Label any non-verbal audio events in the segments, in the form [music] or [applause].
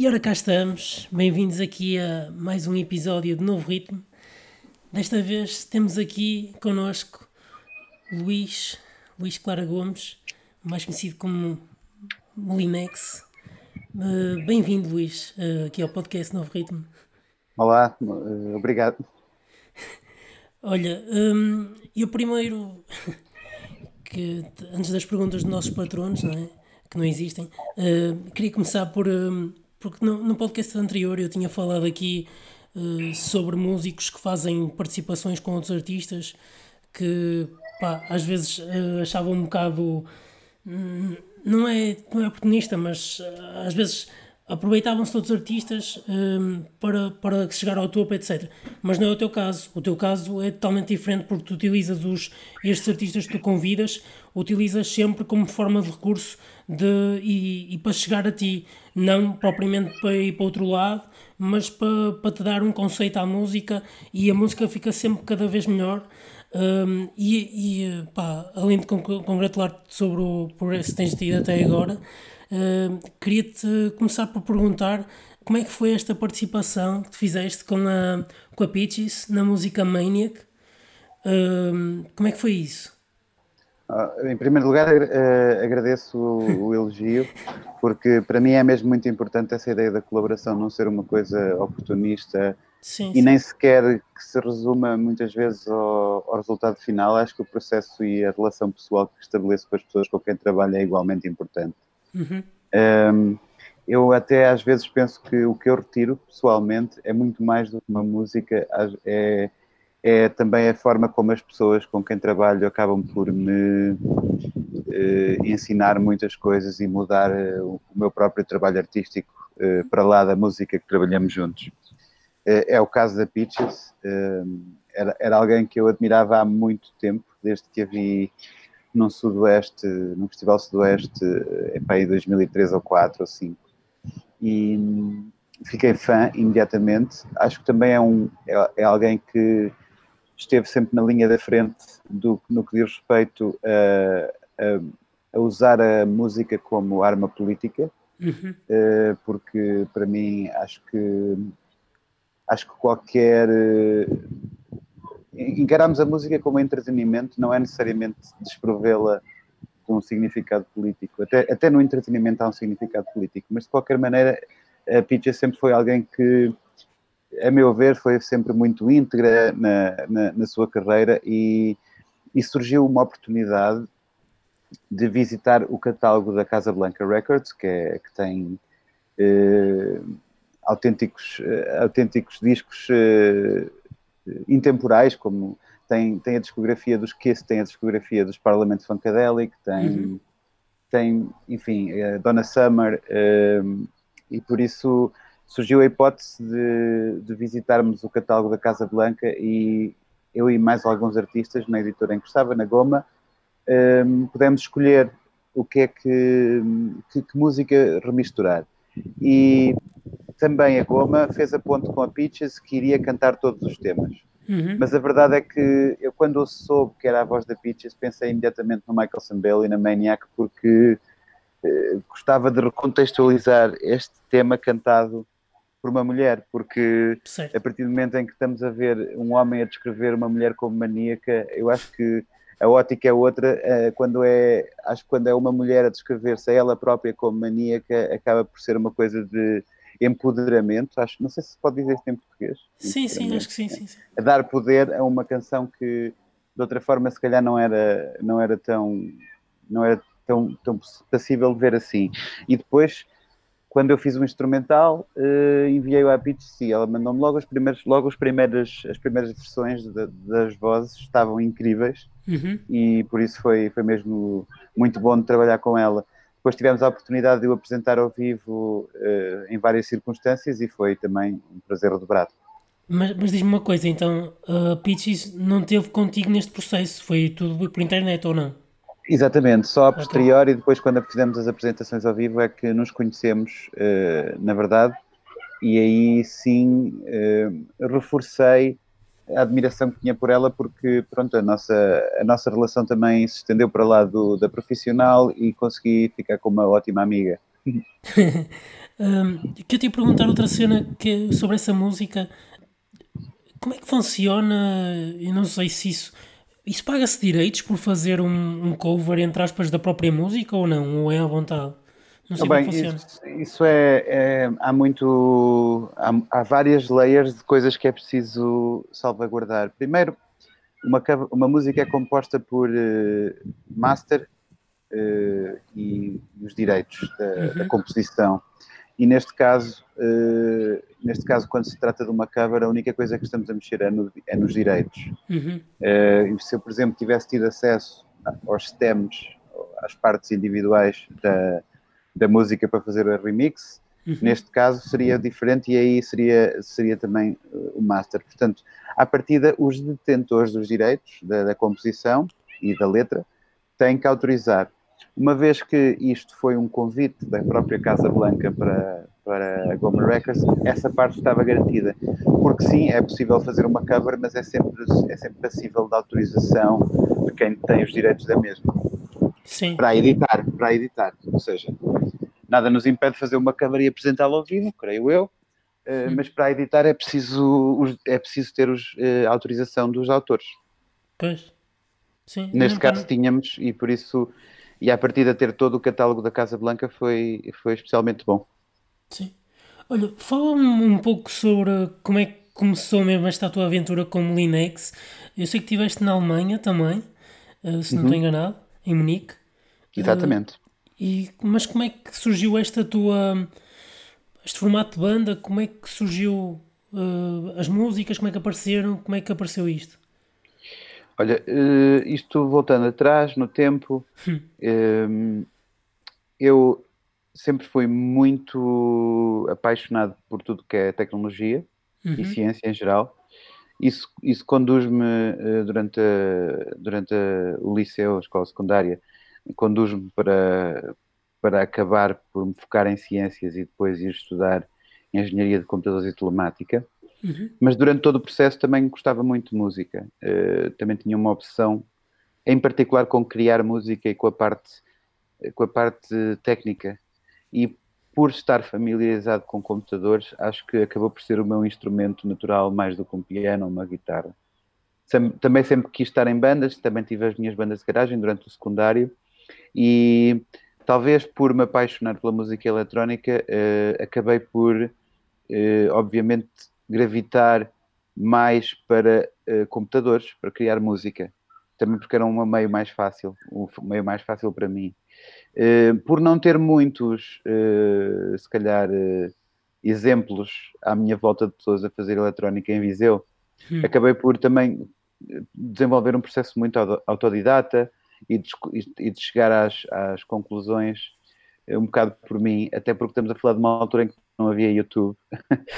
E ora cá estamos, bem-vindos aqui a mais um episódio de Novo Ritmo. Desta vez temos aqui connosco Luís, Luís Clara Gomes, mais conhecido como Molinex. Uh, Bem-vindo, Luís, uh, aqui ao podcast Novo Ritmo. Olá, uh, obrigado. Olha, um, eu primeiro, que antes das perguntas dos nossos patronos, não é? que não existem, queria começar por. Um, porque no, no podcast anterior eu tinha falado aqui sobre músicos que fazem participações com outros artistas que pá, às vezes achavam um bocado hum, não é, não é oportunista, mas uh, às vezes aproveitavam-se todos os artistas um, para, para chegar ao topo, etc. Mas não é o teu caso. O teu caso é totalmente diferente porque tu utilizas os, estes artistas que tu convidas, utilizas sempre como forma de recurso de, e, e para chegar a ti, não propriamente para ir para outro lado, mas para, para te dar um conceito à música e a música fica sempre cada vez melhor. Um, e, e pá, além de congratular-te sobre o progresso que tens tido até agora, queria-te começar por perguntar como é que foi esta participação que fizeste com a, com a Peaches na música Maniac. Um, como é que foi isso? Ah, em primeiro lugar, uh, agradeço o, o, [laughs] elogio, porque para mim é mesmo muito importante essa ideia da colaboração não ser uma coisa oportunista sim, e sim. nem sequer que se resuma muitas vezes ao, ao, resultado final. Acho que o processo e a relação pessoal que estabeleço com as pessoas com quem trabalho é igualmente importante. Uhum. Um, eu até às vezes penso que o que eu retiro pessoalmente é muito mais do que uma música, é é também a forma como as pessoas com quem trabalho acabam por me eh, ensinar muitas coisas e mudar eh, o meu próprio trabalho artístico eh, para lá da música que trabalhamos juntos. é o caso da Peaches, era, era, alguém que eu admirava há muito tempo, desde que a vi num Sudoeste, no Festival Sudoeste, em 2003 ou 4 ou 5. E hum, fiquei fã imediatamente. Acho que também é, um, é, é alguém que esteve sempre na linha da frente do, no que diz respeito a, a, a usar a música como arma política, uhum. uh, porque para mim acho que acho que qualquer encaramos a música como entretenimento, não é necessariamente desprovê-la com um significado político. Até, até no entretenimento há um significado político, mas de qualquer maneira a Pitcha sempre foi alguém que a meu ver, foi sempre muito íntegra na, na, na sua carreira e, e, surgiu uma oportunidade de visitar o catálogo da Casa Blanca Records, que, é, que tem eh, autênticos, eh, autênticos discos eh, intemporais, como tem, tem a discografia dos Kiss, tem a discografia dos Parliament Funkadelic, tem, uhum. tem enfim, Donna Summer, eh, e por isso surgiu a hipótese de, de, visitarmos o catálogo da Casa Blanca e eu e mais alguns artistas na editora em que estava, na Goma, um, pudemos escolher o que é que, que, que, música remisturar. E também a Goma fez a ponte com a Peaches que iria cantar todos os temas. Uhum. Mas a verdade é que eu, quando soube que era a voz da Peaches, pensei imediatamente no Michael Sambell e na Maniac, porque eh, gostava de recontextualizar este tema cantado por uma mulher, porque certo. a partir do momento em que estamos a ver um homem a descrever uma mulher como maníaca, eu acho que a ótica é outra, eh, quando é, acho que quando é uma mulher a descrever-se a ela própria como maníaca, acaba por ser uma coisa de empoderamento, acho, não sei se pode dizer isto em português. Sim, sim, acho que sim, sim, sim. A dar poder a uma canção que de outra forma se calhar não era, não era tão, não era tão, tão passível de ver assim. E depois quando eu fiz o instrumental, uh, enviei-o à Pitch ela mandou-me logo, as primeiras, logo os primeiras, as primeiras versões de, das vozes, estavam incríveis uhum. e por isso foi, foi mesmo muito bom de trabalhar com ela. Depois tivemos a oportunidade de o apresentar ao vivo em várias circunstâncias e foi também um prazer dobrado. Mas, mas diz-me uma coisa, então, a Pitches não teve contigo neste processo, foi tudo por internet ou não? Exatamente, só a posteriori, depois quando fizemos as apresentações ao vivo é que nos conhecemos, uh, na verdade, e aí sim uh, reforcei a admiração que tinha por ela, porque pronto, a nossa, a nossa relação também se estendeu para lá do, da profissional e consegui ficar com uma ótima amiga. [laughs] Um, que eu te ia perguntar outra cena que, sobre essa música. Como é que funciona? Eu não sei se isso. Isso paga-se direitos por fazer um, um, cover, entre aspas, da própria música ou não? Ou é à vontade? Não sei bem, como funciona. Isso, isso é, é, Há muito. Há, há, várias layers de coisas que é preciso salvaguardar. Primeiro, uma, uma música é composta por uh, master uh, e os direitos da, uhum. da composição. E neste caso, uh, neste caso, quando se trata de uma cover, a única coisa que estamos a mexer é, no, é nos direitos. Uhum. Uh, se eu, por exemplo, tivesse tido acesso aos stems, às partes individuais da, da música para fazer o remix, uhum. neste caso seria diferente e aí seria, seria também uh, o master. Portanto, à partida, os detentores dos direitos da, da composição e da letra têm que autorizar uma vez que isto foi um convite da própria Casa Blanca para, para a Gomer Records, essa parte estava garantida. Porque sim, é possível fazer uma cover, mas é sempre, é sempre passível de autorização de quem tem os direitos da mesma. Sim. Para editar, para editar. Ou seja, nada nos impede de fazer uma cover e apresentá-la ao vivo, creio eu. Uh, mas para editar é preciso, é preciso ter os, uh, a autorização dos autores. Pois. Sim, Neste caso tínhamos, e por isso e a partir de ter todo o catálogo da Casa Blanca foi, foi especialmente bom. Sim. Olha, fala-me um pouco sobre como é que começou mesmo esta tua aventura como Linux. Eu sei que estiveste na Alemanha também, eh, se não uhum. estou enganado, em Munique. Exatamente. Uh, e, mas como é que surgiu esta tua. este formato de banda? Como é que surgiu uh, as músicas? Como é que apareceram? Como é que apareceu isto? Olha, uh, isto voltando atrás no tempo, uh, eu sempre fui muito apaixonado por tudo que é tecnologia uhum. e ciência em geral. Isso, isso conduz-me uh, durante, a, durante a, o liceu, a escola secundária, conduz-me para, para acabar por me focar em ciências e depois ir estudar engenharia de computadores e telemática. Uhum. Mas durante todo o processo também gostava muito de música. Uh, também tinha uma opção, em particular com criar música e com a parte, com a parte técnica. E por estar familiarizado com computadores, acho que acabou por ser o meu instrumento natural mais do que um piano ou uma guitarra. Também sempre quis estar em bandas, também tive as minhas bandas de garagem durante o secundário e talvez por me apaixonar pela música eletrónica, uh, acabei por, uh, obviamente, gravitar mais para uh, computadores, para criar música. Também porque era um meio mais fácil, um meio mais fácil para mim. Uh, por não ter muitos, uh, se calhar, exemplos à minha volta de pessoas a fazer eletrónica em Viseu, hum. acabei por também desenvolver um processo muito autodidata e de, e de chegar às, às conclusões um bocado por mim, até porque estamos a falar de uma altura em que não havia YouTube.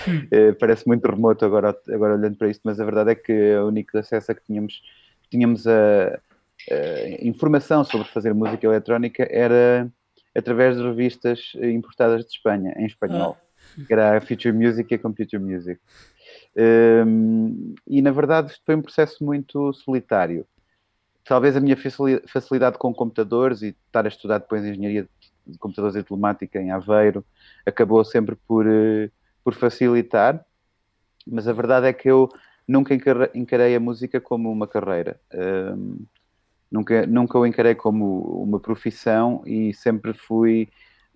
Hum. [laughs] Eh, parece muito remoto agora, agora olhando para isto, mas a verdade é que o único acesso a que tínhamos, tínhamos a, a informação sobre fazer música eletrónica era através de revistas importadas de Espanha, em espanhol, ah. que era a Future Music e a Computer Music. Um, e na verdade isto foi um processo muito solitário. Talvez a minha facilidade com computadores e estar a estudar depois engenharia de computadores e telemática em Aveiro, acabou sempre por, eh, por facilitar, mas a verdade é que eu nunca encarei a música como uma carreira. Um, nunca, nunca o encarei como uma profissão e sempre fui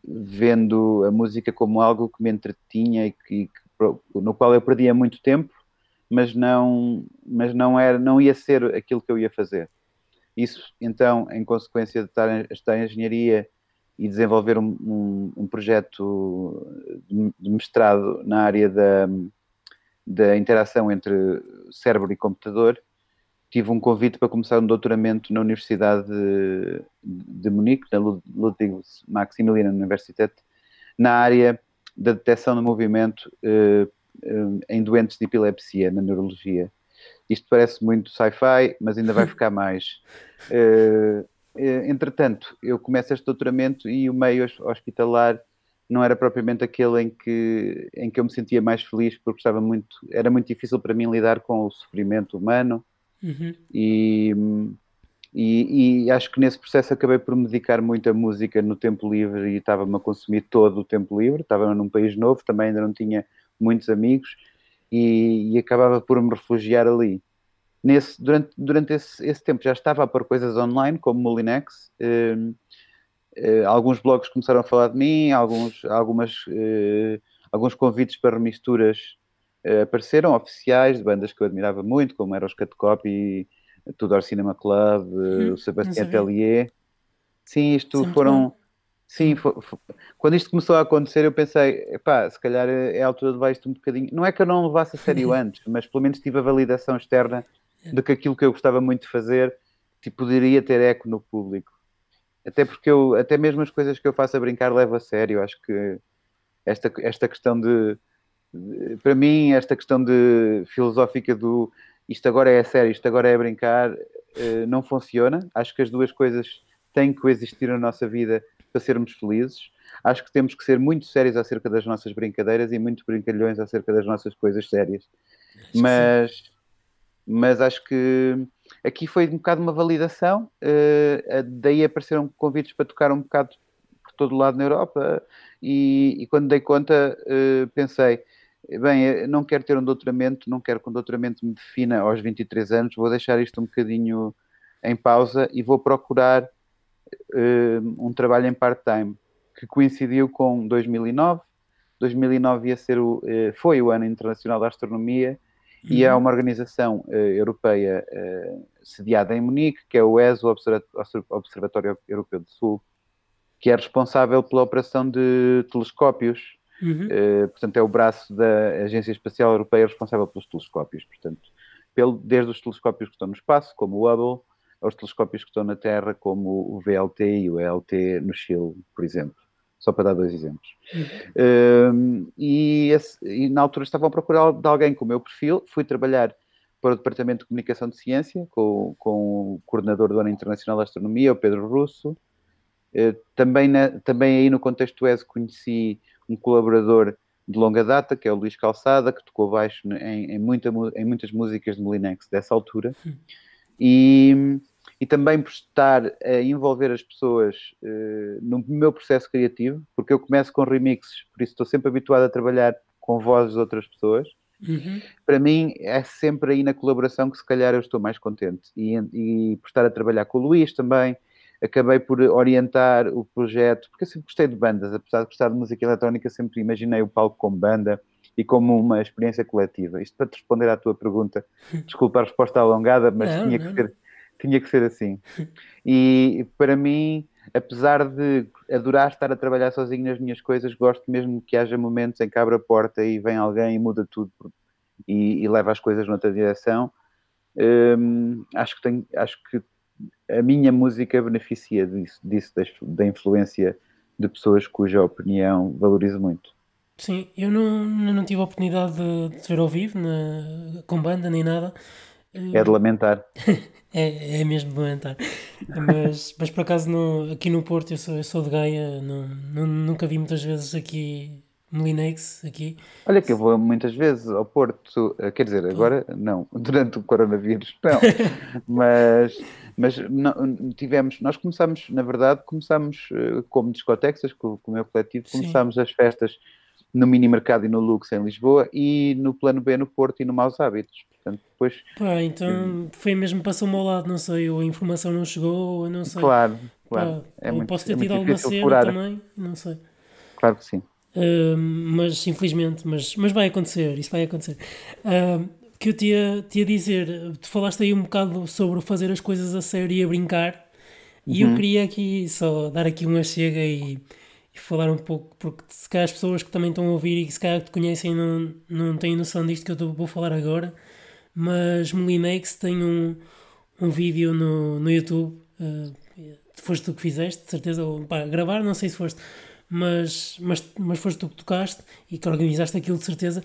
vendo a música como algo que me entretinha e que, no qual eu perdia muito tempo, mas não, mas não, era, não ia ser aquilo que eu ia fazer. Isso, então, em consequência de estar, estar em engenharia e desenvolver um, um, um projeto de mestrado na área da, da interação entre cérebro e computador, tive um convite para começar um doutoramento na Universidade de, de Munique, na Ludwig Maximilian Universität, na área da detecção do movimento eh, eh, em doentes de epilepsia, na neurologia. Isto parece muito sci-fi, mas ainda vai [laughs] ficar mais. Eh, eh, entretanto, eu começo este doutoramento e o meio hospitalar não era propriamente aquele em que, em que eu me sentia mais feliz, porque estava muito, era muito difícil para mim lidar com o sofrimento humano. Uhum. E, E, e, acho que nesse processo acabei por me dedicar muito à música no tempo livre e estava-me a consumir todo o tempo livre. Estava num país novo, também ainda não tinha muitos amigos e, e acabava por me refugiar ali. Nesse, durante durante esse, esse, tempo já estava a pôr coisas online, como Molinex. Uh, uh, alguns blogs começaram a falar de mim, alguns, algumas, uh, alguns convites para remisturas apareceram, oficiais, de bandas que eu admirava muito, como eram os Cut Copy Tudor Cinema Club, hum, o Sebastião Tellier. Sim, isto Sempre foram. Bom. Sim, foi, foi, quando isto começou a acontecer, eu pensei, pá, se calhar é a altura de levar isto um bocadinho. Não é que eu não levasse a sério [laughs] antes, mas pelo menos tive a validação externa de que aquilo que eu gostava muito de fazer tipo, poderia ter eco no público. Até porque eu, até mesmo as coisas que eu faço a brincar, levo a sério. Acho que esta, esta questão de, de para mim, esta questão de filosófica do isto agora é sério, isto agora é brincar, uh, não funciona. Acho que as duas coisas têm que coexistir na nossa vida para sermos felizes. Acho que temos que ser muito sérios acerca das nossas brincadeiras e muito brincalhões acerca das nossas coisas sérias. Mas, mas acho que aqui foi um bocado uma validação. Uh, daí apareceram convites para tocar um bocado por todo lado na Europa. E, e quando dei conta, uh, pensei bem, não quero ter um doutoramento, não quero que um doutoramento me defina aos 23 anos, vou deixar isto um bocadinho em pausa e vou procurar uh, um trabalho em part-time, que coincidiu com 2009. 2009 ia ser o, foi o Ano Internacional da Astronomia uhum. e é uhum. uma organização uh, europeia sediada em Munique, que é o ESO, Observatório Europeu do Sul, que é responsável pela operação de telescópios Uhum. Uh, portanto, é o braço da Agência Espacial Europeia responsável pelos telescópios. Portanto, pelo, desde os telescópios que estão no espaço, como o Hubble, aos telescópios que estão na Terra, como o VLT e o ELT no Chile, por exemplo. Só para dar dois exemplos. Uhum. Uh, e, esse, e, na altura estavam a procurar de alguém com o meu perfil. Fui trabalhar para o Departamento de Comunicação de Ciência, com, com o coordenador do Ano Internacional da Astronomia, o Pedro Russo. Uh, também, na, também aí no contexto do ESO conheci um colaborador de longa data, que é o Luís Calçada, que tocou baixo em, em, muita, em muitas músicas de Molinex dessa altura. E, e também por estar a envolver as pessoas uh, no meu processo criativo, porque eu começo com remixes, por isso estou sempre habituado a trabalhar com vozes de outras pessoas. Uhum. Para mim é sempre aí na colaboração que se calhar eu estou mais contente. E, e por estar a trabalhar com o Luís também, acabei por orientar o projeto, porque eu sempre gostei de bandas, apesar de gostar de música eletrónica, sempre imaginei o palco como banda e como uma experiência coletiva. Isto para te responder à tua pergunta, [laughs] desculpa a resposta alongada, mas não, tinha, não. Que ser, tinha que ser assim. E para mim, apesar de adorar estar a trabalhar sozinho nas minhas coisas, gosto mesmo que haja momentos em que abre a porta e vem alguém e muda tudo e, e leva as coisas noutra direção. Hum, acho que tenho, acho que a minha música beneficia disso, disso da, influência de pessoas cuja opinião valorizo muito. Sim, eu não, não tive a oportunidade de, de ver ao vivo, na, com banda nem nada. É de lamentar. [laughs] é, é mesmo de lamentar. mas, mas por acaso no, aqui no Porto, eu sou, eu sou de Gaia, não, não, nunca vi muitas vezes aqui no Linux aqui. Olha que eu vou muitas vezes ao Porto, eh, quer dizer, agora não, [laughs] durante o coronavírus não, mas, mas não, tivemos, nós começámos, na verdade, começámos eh, como discotexas, com, com o meu coletivo, começámos Sim. as festas no Mini Mercado e no Lux em Lisboa e no Plano B no Porto e no Maus Hábitos. Portanto, depois... Pá, então foi mesmo passou-me ao lado, não sei, ou a informação não chegou, não sei. Claro, claro. Pá, é ou muito, posso ter é tido alguma cena também, não sei. Claro que sim. Uh, mas infelizmente, mas, mas vai acontecer, isso vai acontecer. Uh, que eu te ia, te ia dizer, tu falaste aí um bocado sobre fazer as coisas a sério e a brincar, uhum. e eu uhum. queria aqui só dar aqui uma chega e, e, falar um pouco, porque se calhar as pessoas que também estão a ouvir e que se calhar te conhecem não, não têm noção disto que eu vou falar agora, mas Molinex tem um, um vídeo no, no YouTube, uh, foste tu que fizeste, de certeza, ou, pá, gravar, não sei se foste mas, mas, mas foste tu que tocaste e que organizaste aquilo de certeza,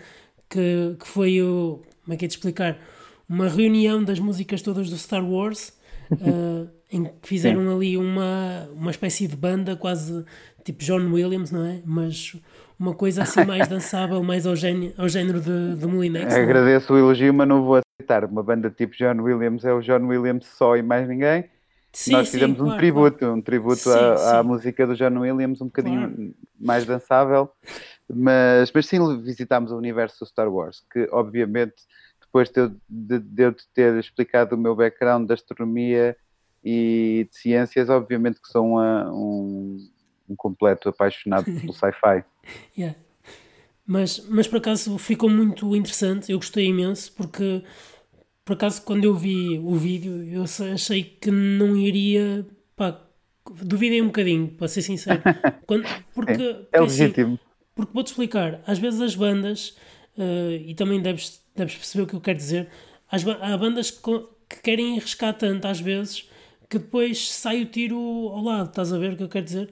que, que foi o. Como é que é de explicar? Uma reunião das músicas todas do Star Wars, uh, [laughs] em que fizeram Sim. ali uma, uma espécie de banda, quase tipo John Williams, não é? Mas uma coisa assim mais [laughs] dançável, mais ao, gênero, ao género de, de Molinex. É? Agradeço é? o elogio, mas não vou aceitar. Uma banda tipo John Williams é o John Williams só e mais ninguém. Sim, nós fizemos sim, um claro, tributo, claro. um tributo sim, à, à, música do John Williams, um bocadinho claro. mais dançável, mas, mas sim visitámos o universo do Star Wars, que obviamente depois de eu, de, de eu ter explicado o meu background de astronomia e de ciências, obviamente que sou uma, um, um completo apaixonado [laughs] pelo sci-fi. yeah. Mas, mas por acaso ficou muito interessante, eu gostei imenso, porque por acaso quando eu vi o vídeo eu achei que não iria. Pá, duvidei um bocadinho, para ser sincero. [laughs] Quando, porque, é legítimo. Assim, porque vou-te explicar, às vezes as bandas, uh, e também deves, deves perceber o que eu quero dizer, as, há bandas que, que querem arriscar tanto às vezes que depois sai o tiro ao lado, estás a ver o que eu quero dizer?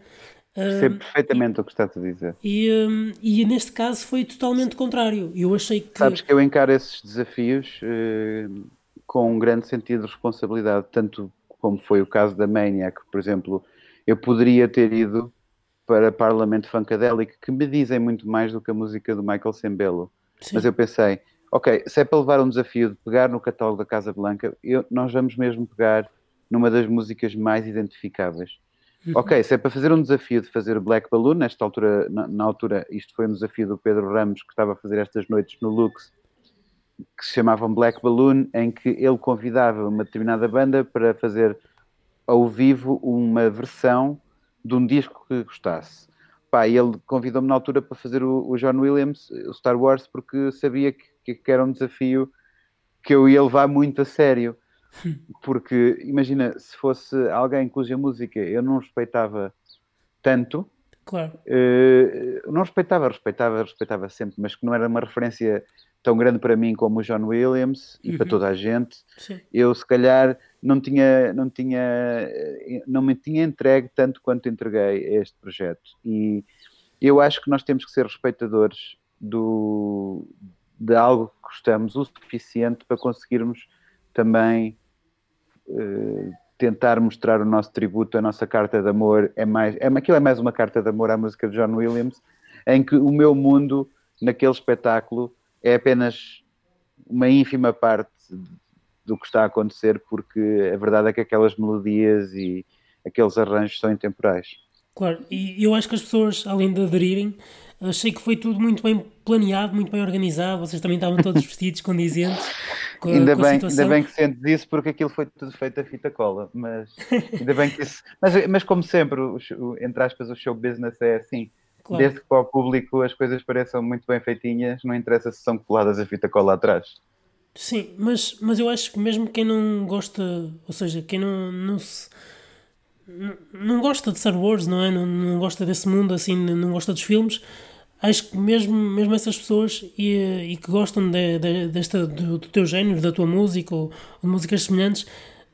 Percebo uh, perfeitamente e, o que estás a dizer. E, um, e neste caso foi totalmente contrário. Eu achei que. Sabes que eu encaro esses desafios uh, com um grande sentido de responsabilidade, tanto como foi o caso da Maniac, por exemplo. Eu poderia ter ido para Parlamento Funkadelic, que me dizem muito mais do que a música do Michael Sembello. Sim. Mas eu pensei, ok, se é para levar um desafio de pegar no catálogo da Casa Blanca, eu, nós vamos mesmo pegar numa das músicas mais identificáveis. Uhum. Ok, se é para fazer um desafio de fazer Black Balloon, nesta altura, na, na, altura, isto foi um desafio do Pedro Ramos, que estava a fazer estas noites no Lux, que se chamavam Black Balloon, em que ele convidava uma determinada banda para fazer ao vivo uma versão de um disco que gostasse. Pá, ele convidou-me na altura para fazer o, o, John Williams, o Star Wars, porque sabia que, que era um desafio que eu ia levar muito a sério. Porque imagina, se fosse alguém cuja música eu não respeitava tanto, claro. Uh, não respeitava, respeitava, respeitava sempre, mas que não era uma referência tão grande para mim como o John Williams e uhum. para toda a gente, Sim. eu se calhar não tinha, não tinha, não me tinha entregue tanto quanto entreguei a este projeto. E eu acho que nós temos que ser respeitadores do, de algo que gostamos o suficiente para conseguirmos também tentar mostrar o nosso tributo, a nossa carta de amor. É mais, é, aquilo é mais uma carta de amor à música de John Williams, em que o meu mundo naquele espetáculo é apenas uma ínfima parte do que está a acontecer, porque a verdade é que aquelas melodias e aqueles arranjos são intemporais. Claro, e eu acho que as pessoas, além de aderirem, achei que foi tudo muito bem planeado, muito bem organizado. Vocês também estavam todos [laughs] vestidos condizentes com, ainda, com bem, ainda bem que sentes isso, porque aquilo foi tudo feito a fita cola. Mas ainda bem que isso. Mas, mas como sempre, o, entre aspas, o show business é assim. Claro. Desde que para o público as coisas pareçam muito bem feitinhas, não interessa se são coladas a fita cola atrás. Sim, mas, mas eu acho que mesmo quem não gosta, ou seja, quem não, não se não gosta de Star Wars, não é? Não, não gosta desse mundo assim, não gosta dos filmes. Acho que mesmo, mesmo essas pessoas e, e que gostam de, de, desta, do, do, teu género, da tua música ou, de músicas semelhantes,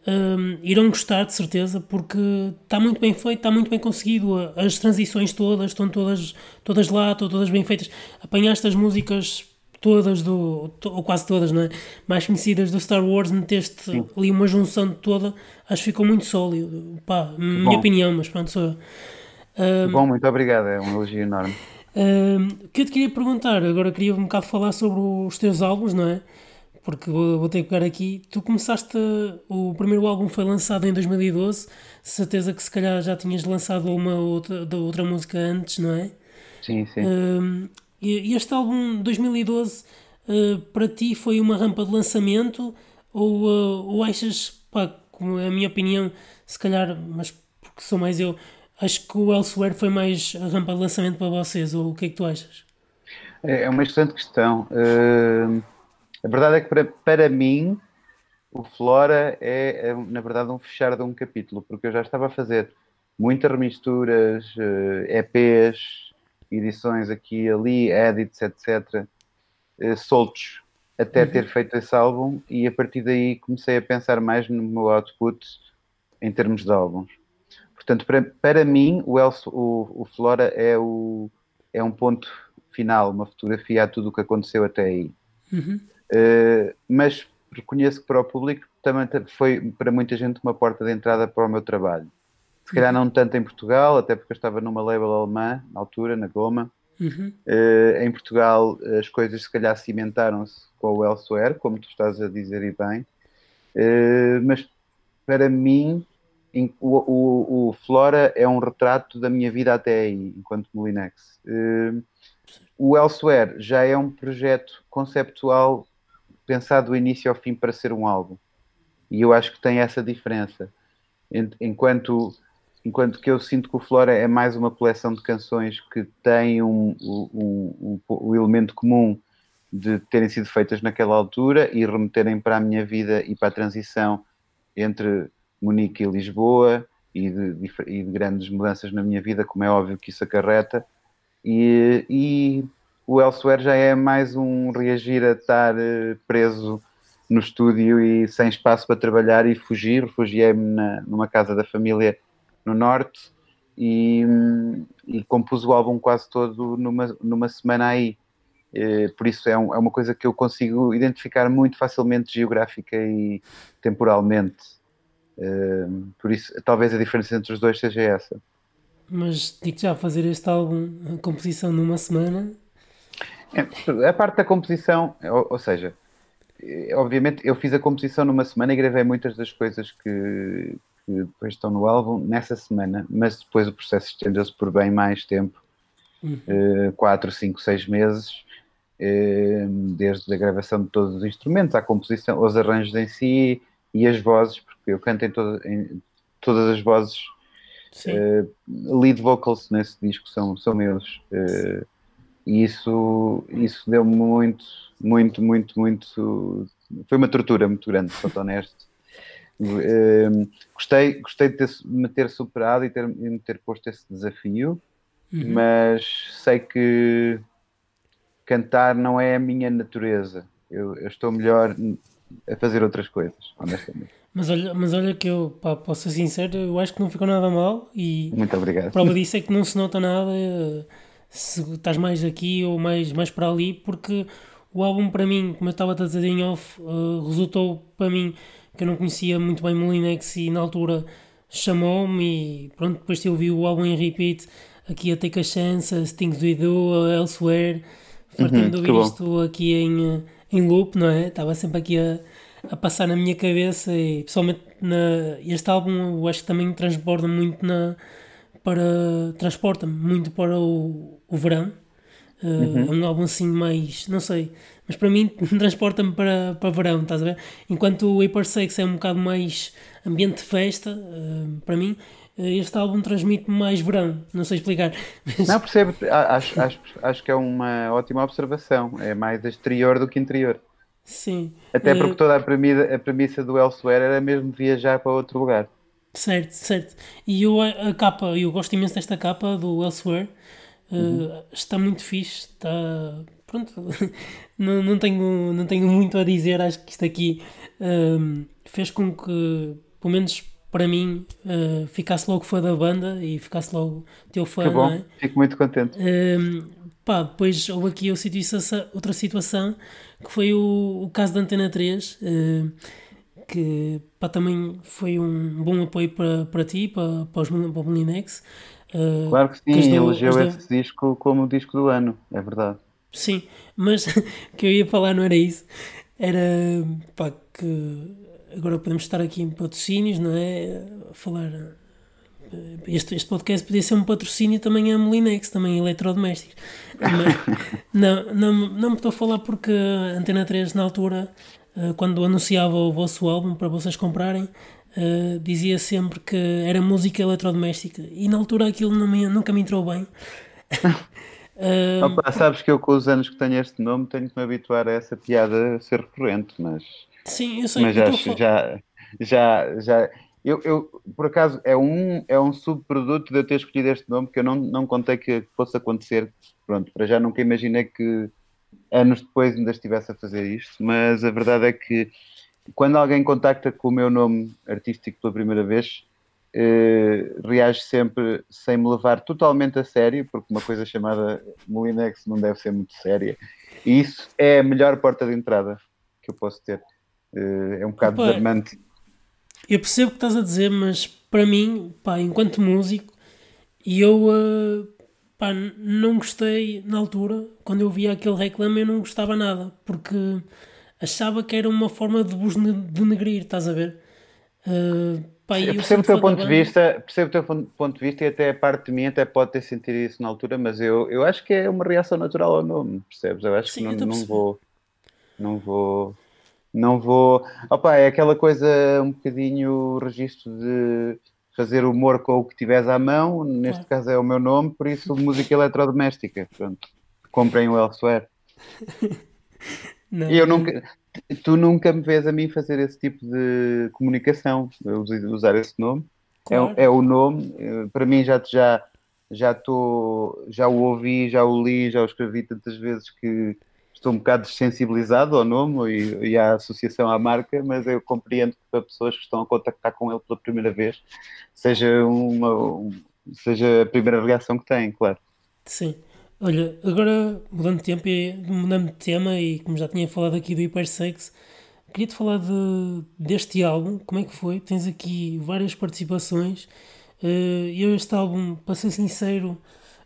um, irão gostar de certeza porque está muito bem feito, está muito bem conseguido. As transições todas estão todas, todas lá, estão todas bem feitas. Apanhaste as músicas todas do, ou quase todas, não é? Mais conhecidas do Star Wars, meteste Sim. ali uma junção de toda, acho que ficou muito sólido. Pá, minha Bom. opinião, mas pronto, sou um, Bom, muito obrigado, é um elogio enorme. O que eu te queria perguntar, agora queria um bocado falar sobre os teus álbuns, não é? Porque vou, vou ter que pegar aqui. Tu começaste, o primeiro álbum foi lançado em 2012, certeza que se calhar já tinhas lançado uma outra, outra música antes, não é? Sim, sim. E este álbum 2012 uh, eh, para ti foi uma rampa de lançamento ou, uh, ou achas, pá, como é a minha opinião, se calhar, mas porque sou mais eu, acho que o Elsewhere foi mais a rampa de lançamento para vocês, ou o que é que tu achas? É, é uma excelente questão. Uh, a verdade é que para, para mim o Flora é, é, na verdade um fechar de um capítulo, porque eu já estava a fazer muitas remisturas, EPs, edições aqui e ali, edits, etc., eh, soltos até uhum. ter feito esse álbum e a partir daí comecei a pensar mais no meu output em termos de álbuns. Portanto, para, para mim, o, Elso, o, o, Flora é, o, é um ponto final, uma fotografia a tudo o que aconteceu até aí. Uhum. Uh, mas reconheço que para o público também foi para muita gente uma porta de entrada para o meu trabalho. Se calhar não tanto em Portugal, até porque eu estava numa label alemã, na altura, na Goma. Uhum. Uh, em Portugal as coisas se calhar cimentaram-se com o Elsewhere, como tu estás a dizer e bem. Uh, mas para mim, o, o, o, Flora é um retrato da minha vida até aí, enquanto Molinex. Uh, o Elsewhere já é um projeto conceptual pensado do início ao fim para ser um álbum. E eu acho que tem essa diferença. Enquanto, enquanto que eu sinto que o Flora é mais uma coleção de canções que tem um, um, um, um elemento comum de terem sido feitas naquela altura e remeterem para a minha vida e para a transição entre Munique e Lisboa e de, de grandes mudanças na minha vida, como é óbvio que isso acarreta. E, e o Elsewhere já é mais um reagir a estar eh, preso no estúdio e sem espaço para trabalhar e fugir. Refugiei-me numa casa da família no Norte e, e, compus o álbum quase todo numa, numa semana aí. Eh, por isso é, um, é, uma coisa que eu consigo identificar muito facilmente geográfica e temporalmente. Por isso, talvez a diferença entre os dois seja essa. Mas digo já, fazer este álbum, a composição numa semana. É, a parte da composição, ou, ou seja, eh, obviamente eu fiz a composição numa semana e gravei muitas das coisas que, que depois estão no álbum nessa semana, mas depois o processo estendeu-se por bem mais tempo uhum. 4, 5, 6 meses eh, desde a gravação de todos os instrumentos, a composição, os arranjos em si e as vozes, eu canto em, todo, em todas as vozes. Uh, lead vocals nesse disco são, são meus. Uh, e isso, isso deu-me muito, muito, muito, muito. Foi uma tortura muito grande, sou honesto. Uh, gostei, gostei de, ter, me ter superado e ter, me ter posto esse desafio, uhum. mas sei que cantar não é a minha natureza. Eu, eu, estou melhor a fazer outras coisas, honestamente. Mas olha, mas olha que eu, pá, posso ser sincero, eu acho que não ficou nada mal e Muito obrigado. a prova disso é que não se nota nada eh, se estás mais aqui ou mais, mais para ali, porque o álbum para mim, como eu estava a dizer em off, uh, resultou para mim que eu não conhecia muito bem Molinex e na altura chamou-me e pronto, depois eu vi o álbum em repeat, aqui a Take a Chance, a Stings We Do, Elsewhere fartando uhum, isto aqui em, em loop, não é? Estava sempre aqui a, a passar na minha cabeça e pessoalmente na, este álbum eu acho que também transporta muito na, para transporta-me muito para o, o verão. Uh, uhum. É um álbum assim mais, não sei, mas para mim [laughs] transporta-me para, para verão, estás a ver? Enquanto o Hyper Sex é um bocado mais ambiente de festa, uh, para mim, eh, este álbum transmite mais verão, não sei explicar. Mas... [laughs] Não, percebo, acho, acho, acho que é uma ótima observação, é mais exterior do que interior. Sim. Até porque uh... toda a premissa, a premissa do Elsewhere era mesmo viajar para outro lugar. Certo, certo. E eu, a capa, eu gosto imenso desta capa do Elsewhere, uh, uhum. está muito fixe, está... Pronto, [laughs] não, não, tenho, não tenho muito a dizer, acho que isto aqui uh, fez com que, pelo menos para mim, uh, ficasse logo fã da banda e ficasse logo teu fã. Que bom, é? fico muito contente. Uh, pá, depois houve aqui outra situação que foi o, o caso da Antena 3, uh, eh, que pá, também foi um bom apoio para, para ti, para, para, os, para o Molinex. Uh, claro que sim, que elegeu esse disco como o disco do ano, é verdade. Sim, mas [laughs] o que eu ia falar não era isso, era pá, que agora podemos estar aqui em patrocínios, não é? A falar. Este, este podcast podia ser um patrocínio também a Molinex, também eletrodomésticos. Mas, [laughs] não, não, não me estou a falar porque a Antena 3, na altura, eh, quando anunciava o vosso álbum para vocês comprarem, Uh, dizia sempre que era música eletrodoméstica e na altura aquilo me, nunca me entrou bem. [laughs] Opa, sabes que eu com os anos que tenho este nome tenho que me habituar a essa piada ser recorrente, mas Sim, eu sei. Mas já, já, já, já, eu, eu, por acaso, é um, é um subproduto de eu ter escolhido este nome que eu não, não contei que fosse acontecer. Pronto, para já nunca imaginei que anos depois ainda estivesse a fazer isto, mas a verdade é que quando alguém contacta com o meu nome artístico pela primeira vez, eh, reage sempre sem me levar totalmente a sério, porque uma coisa chamada Molinex não deve ser muito séria, e isso é a melhor porta de entrada que eu posso ter. Uh, é um bocado Opa, desarmante. Eu percebo o que estás a dizer, mas para mim, pá, enquanto músico, eu uh, pá, não gostei na altura, quando eu via aquele reclame, eu não gostava nada, porque achava que era uma forma de vos denegrir, estás a ver? Uh, Pá, eu percebo o teu ponto de vista, percebo o teu ponto de vista e até a parte de mim até pode ter sentido isso na altura, mas eu, eu acho que é uma reação natural ao nome, percebes? Eu acho Sim, que não, não vou, não vou, não vou. Opa, é aquela coisa um bocadinho registro de fazer humor com o que tiveres à mão, neste é. caso é o meu nome, por isso música eletrodoméstica. Pronto, comprem o elsewhere. [laughs] Não, eu nunca, tu nunca me vês a mim fazer esse tipo de comunicação, usar esse nome. É claro. É, é, o nome, eh, para mim já já já estou, já o ouvi, já o li, já o escrevi tantas vezes que estou um bocado sensibilizado ao nome e, e, à associação à marca, mas eu compreendo que para pessoas que estão a contactar com ele pela primeira vez seja uma, um, seja a primeira reação que têm, claro. Sim. Olha, agora mudando de, tempo e, mudando de tema e como já tinha falado aqui do Hypersex, queria-te falar de, deste álbum, como é que foi? Tens aqui várias participações. Uh, eu este álbum, para ser sincero,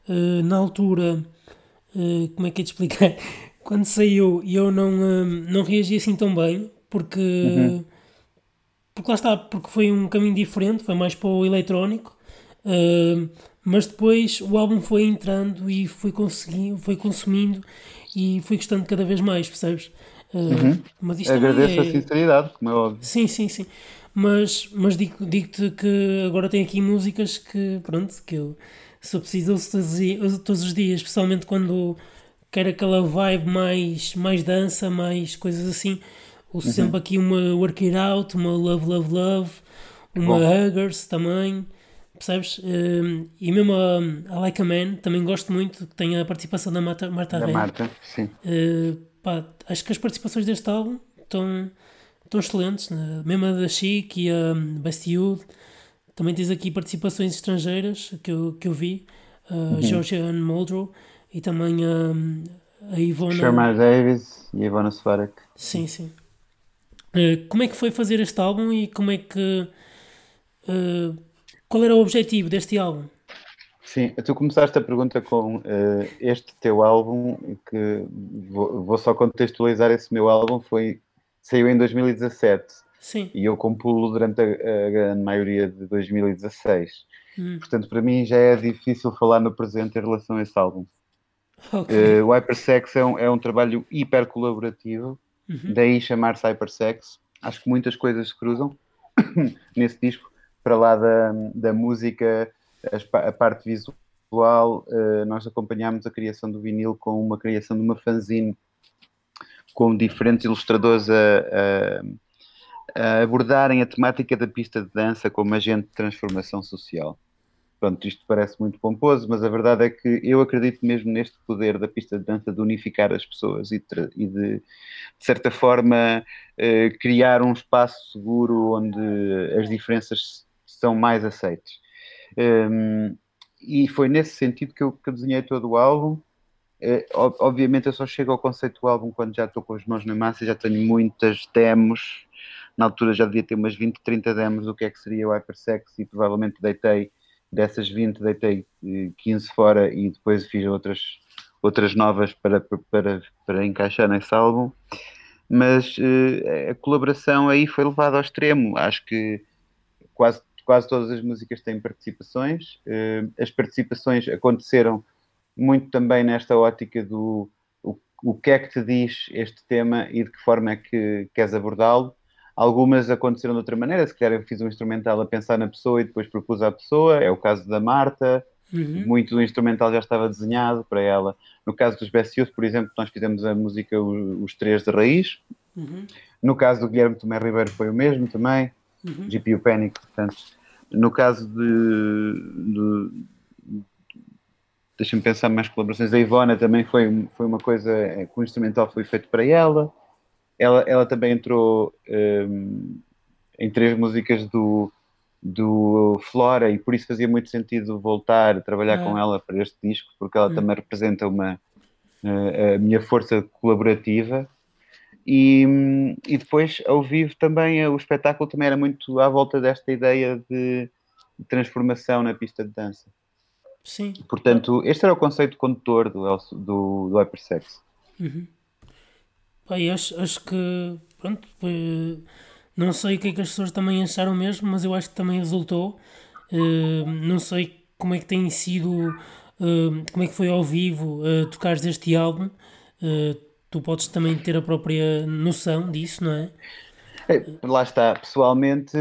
uh, na altura, uh, como é que é de explicar? Quando saiu eu não, não reagi assim tão bem, porque, uhum. porque lá está, porque foi um caminho diferente, foi mais para o eletrónico. Uh, mas depois o álbum foi entrando e foi conseguindo, foi consumindo e foi gostando cada vez mais, percebes? Uh, uhum. Agradeço é... a sinceridade, como é óbvio. Sim, sim, sim. Mas, mas digo-te digo que agora tem aqui músicas que, pronto, que eu só preciso todos, todos os dias, especialmente quando quero aquela vibe mais, mais dança, mais coisas assim. Ouço uhum. sempre aqui uma Work It Out, uma Love, Love, Love, uma Huggers também percebes? Uh, e mesmo a, a, Like a Man também gosto muito, que tem a participação da Marta, Marta Da Marta, sim. Uh, pá, acho que as participações deste álbum estão, estão excelentes, né? mesmo a da Chic e a Bastille. Também tens aqui participações estrangeiras que eu, que eu vi, a uhum. Georgian Muldrow e também a, a Ivona. Sherman Davis e a Ivona Svarek. Sim, sim. Uh, como é que foi fazer este álbum e como é que. Uh, qual era o objetivo deste álbum? Sim, tu começaste a pergunta com uh, este teu álbum, que vou, vou, só contextualizar esse meu álbum, foi, saiu em 2017. Sim. E eu compulo durante a, a grande maioria de 2016. Hum. Portanto, para mim já é difícil falar no presente em relação a esse álbum. Okay. Uh, o Hypersex é um, é um trabalho hiper colaborativo, uhum. daí chamar-se Hypersex. Acho que muitas coisas se cruzam [coughs] nesse disco para lá da, da música, a, parte visual, uh, nós acompanhámos a criação do vinil com uma criação de uma fanzine com diferentes ilustradores a, a, a abordarem a temática da pista de dança como agente de transformação social. Pronto, isto parece muito pomposo, mas a verdade é que eu acredito mesmo neste poder da pista de dança de unificar as pessoas e de, e de, de certa forma, eh, criar um espaço seguro onde as diferenças são mais aceites. Um, e foi nesse sentido que eu, que desenhei todo o álbum. Uh, obviamente eu só chego ao conceito do álbum quando já estou com as mãos na massa, já tenho muitas demos. Na altura já devia ter umas 20, 30 demos do que é que seria o Hypersex e provavelmente deitei dessas 20, deitei 15 eh, fora e depois fiz outras, outras novas para, para, para encaixar nesse álbum. Mas uh, a colaboração aí foi levada ao extremo. Acho que quase quase todas as músicas têm participações. Eh, as participações aconteceram muito também nesta ótica do o, o que é que te diz este tema e de que forma é que queres abordá-lo. Algumas aconteceram de outra maneira, se calhar eu fiz um instrumental a pensar na pessoa e depois propus à pessoa, é o caso da Marta, uhum. muito do instrumental já estava desenhado para ela. No caso dos Best Youth, por exemplo, nós fizemos a música Os Três de Raiz. Uhum. No caso do Guilherme Tomé Ribeiro foi o mesmo também, uhum. GPU Panic, portanto no caso de, de deixa-me pensar mais colaborações. A Ivona também foi, foi uma coisa é, que o instrumental foi feito para ela. Ela, ela também entrou um, em três músicas do, do Flora e por isso fazia muito sentido voltar a trabalhar com ela para este disco, porque ela também representa uma, a, a minha força colaborativa e, e depois, ao vivo, também o espetáculo também era muito à volta desta ideia de transformação na pista de dança. Sim. Portanto, este era o conceito condutor do, do, do Hypersex. Uhum. Pai, acho, acho que, pronto, Não sei o que é que as pessoas também acharam mesmo, mas eu acho que também resultou. Uh, não sei como é que tem sido, uh, como é que foi ao vivo uh, tocares este álbum. tu podes também ter a própria noção disso, não é? é lá está, pessoalmente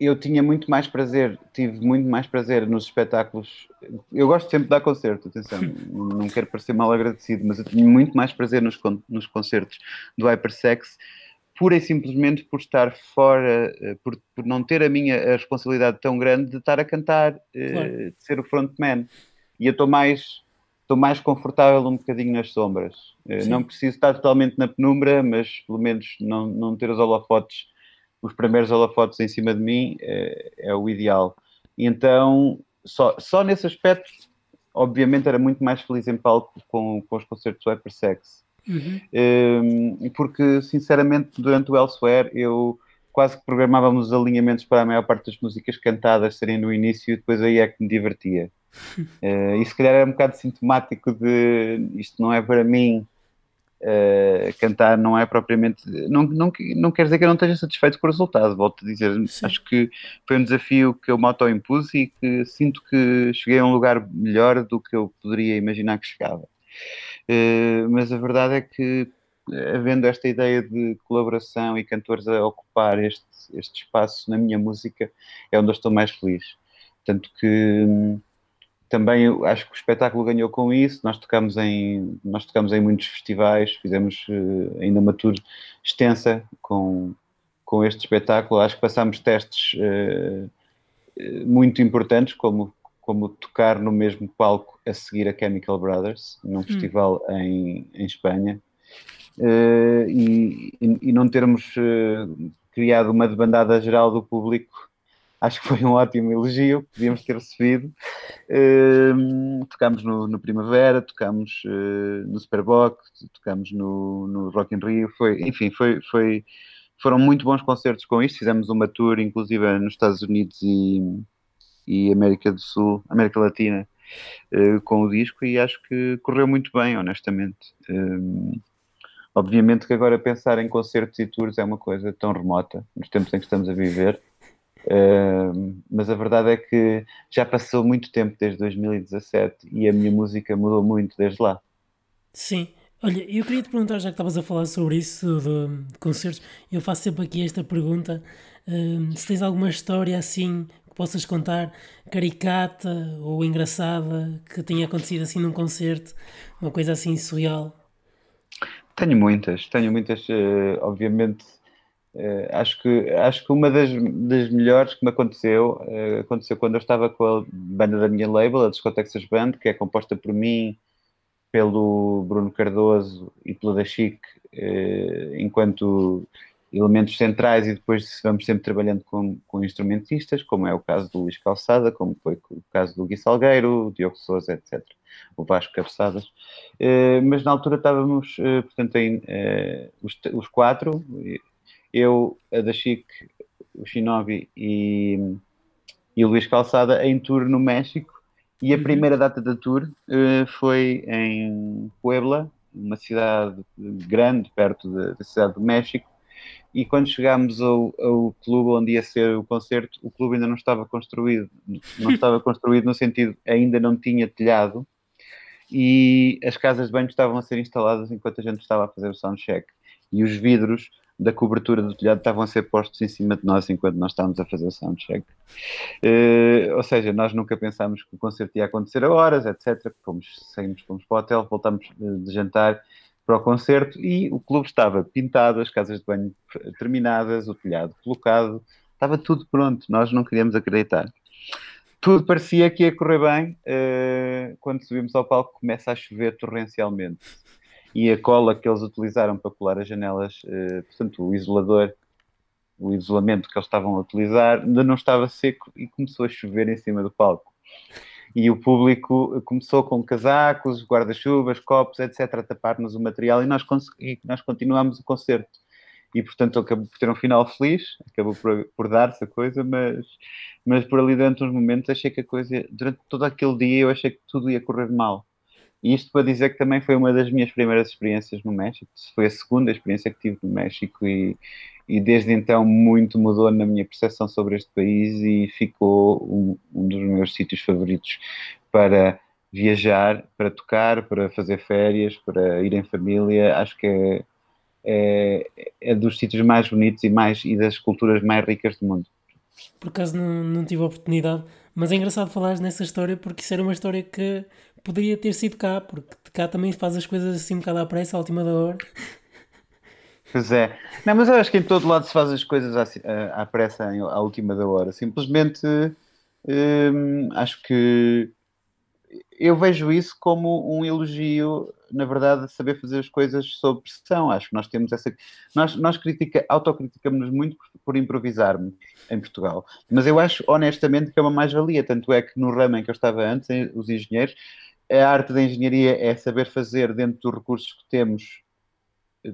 eu tinha muito mais prazer, tive muito mais prazer nos espetáculos. Eu gosto sempre de dar concerto, atenção, [laughs] não quero parecer mal agradecido, mas eu tinha muito mais prazer nos, nos concertos do Hypersex, pura e simplesmente por estar fora, eh, por, por não ter a minha a responsabilidade tão grande de estar a cantar, eh, claro. de ser o frontman. E eu estou mais estou mais confortável um bocadinho nas sombras. Eh, Sim. Não preciso estar totalmente na penumbra, mas pelo menos não, não ter os holofotes os primeiros holofotes em cima de mim é, é o ideal. Então, só, só nesse aspecto, obviamente era muito mais feliz em palco com, com os concertos do Hypersex. Uhum. Um, porque, sinceramente, durante o Elsewhere, eu quase que programávamos os alinhamentos para a maior parte das músicas cantadas serem no início e depois aí é que me divertia. Uh, [laughs] e se calhar era um bocado sintomático de isto não é para mim, Uh, cantar não é propriamente. Não, não, não quer dizer que eu não esteja satisfeito com o resultado, volto a dizer. Sim. Acho que foi um desafio que eu me auto-impus e que sinto que cheguei a um lugar melhor do que eu poderia imaginar que chegava. Uh, mas a verdade é que, havendo esta ideia de colaboração e cantores a ocupar este, este espaço na minha música, é onde eu estou mais feliz. Tanto que. Também acho que o espetáculo ganhou com isso. Nós tocamos em, nós tocamos em muitos festivais, fizemos uh, ainda uma tour extensa com, com este espetáculo. Acho que passámos testes uh, muito importantes, como, como tocar no mesmo palco a seguir a Chemical Brothers, num hum. festival em, em Espanha. Uh, e, e, não termos criado uma debandada geral do público acho que foi um ótimo elogio podíamos ter recebido. Uh, tocámos no, no, Primavera, tocámos uh, no Superbox, tocámos no, no Rock in Rio, foi, enfim, foi, foi, foram muito bons concertos com isto. Fizemos uma tour, inclusive, nos Estados Unidos e, e América do Sul, América Latina, uh, com o disco e acho que correu muito bem, honestamente. Obviamente que agora pensar em concertos e tours é uma coisa tão remota nos tempos em que estamos a viver Uh, mas a verdade é que já passou muito tempo desde 2017 e a minha música mudou muito desde lá. Sim. Olha, eu queria te perguntar, já que estavas a falar sobre isso de, de concertos, eu faço sempre aqui esta pergunta: uh, se tens alguma história assim que possas contar, caricata ou engraçada, que tenha acontecido assim num concerto, uma coisa assim surreal? Tenho muitas, tenho muitas, uh, obviamente Uh, acho, que, acho que uma das, das melhores que me aconteceu uh, aconteceu quando eu estava com a banda da minha label, a Disco Texas Band, que é composta por mim, pelo Bruno Cardoso e pela da Chic, uh, enquanto elementos centrais, e depois vamos sempre trabalhando com, com instrumentistas, como é o caso do Luís Calçada, como foi o caso do Gui Salgueiro, o Diogo Souza, etc. O Vasco Cabeçadas. mas na altura estávamos, portanto, em, os quatro eu, a da Chic, o Shinobi e, e o Luís Calçada em tour no México. E a uhum. primeira data da tour uh, foi em Puebla, uma cidade grande perto da, da cidade do México. E quando chegámos ao, ao, clube onde ia ser o concerto, o clube ainda não estava construído. Não estava [laughs] construído no sentido, ainda não tinha telhado. E as casas de banho estavam a ser instaladas enquanto a gente estava a fazer o soundcheck. E os vidros da cobertura do telhado estavam a ser postos em cima de nós enquanto nós estávamos a fazer o soundcheck. Uh, ou seja, nós nunca pensámos que o concerto ia acontecer a horas, etc. Fomos, saímos, fomos para o hotel, voltámos de jantar para o concerto e o clube estava pintado, as casas de banho terminadas, o telhado colocado, estava tudo pronto, nós não queríamos acreditar. Tudo parecia que ia correr bem, uh, quando subimos ao palco começa a chover torrencialmente e a cola que eles utilizaram para colar as janelas, eh, portanto, o isolador, o isolamento que eles estavam a utilizar, ainda não estava seco e começou a chover em cima do palco. E o público começou com casacos, guarda-chuvas, copos, etc., a tapar-nos o material e nós, e nós continuamos o concerto. E, portanto, acabou por ter um final feliz, acabou por, por dar-se a coisa, mas, mas por ali durante uns momentos achei que a coisa, durante todo aquele dia, eu achei que tudo ia correr mal Isto para dizer que também foi uma das minhas primeiras experiências no México, foi a segunda experiência que tive no México e, e desde então muito mudou na minha percepção sobre este país e ficou um, um dos meus sítios favoritos para viajar, para tocar, para fazer férias, para ir em família. Acho que é, é, é dos sítios mais bonitos e, mais, e das culturas mais ricas do mundo. Por acaso não, não tive a oportunidade, mas é engraçado falar nessa história porque isso era uma história que poderia ter sido cá, porque cá também faz as coisas assim um bocado à pressa, à última da hora. Pois é. Não, mas eu acho que em todo lado se faz as coisas à, à pressa, à última da hora. Simplesmente hum, acho que eu vejo isso como um elogio, na verdade, de saber fazer as coisas sob pressão. Acho que nós temos essa. Nós, nós critica, autocriticamos muito por, por improvisarmos em Portugal. Mas eu acho, honestamente, que é uma mais-valia. Tanto é que no ramo em que eu estava antes, os engenheiros, a arte da engenharia é saber fazer, dentro dos recursos que temos,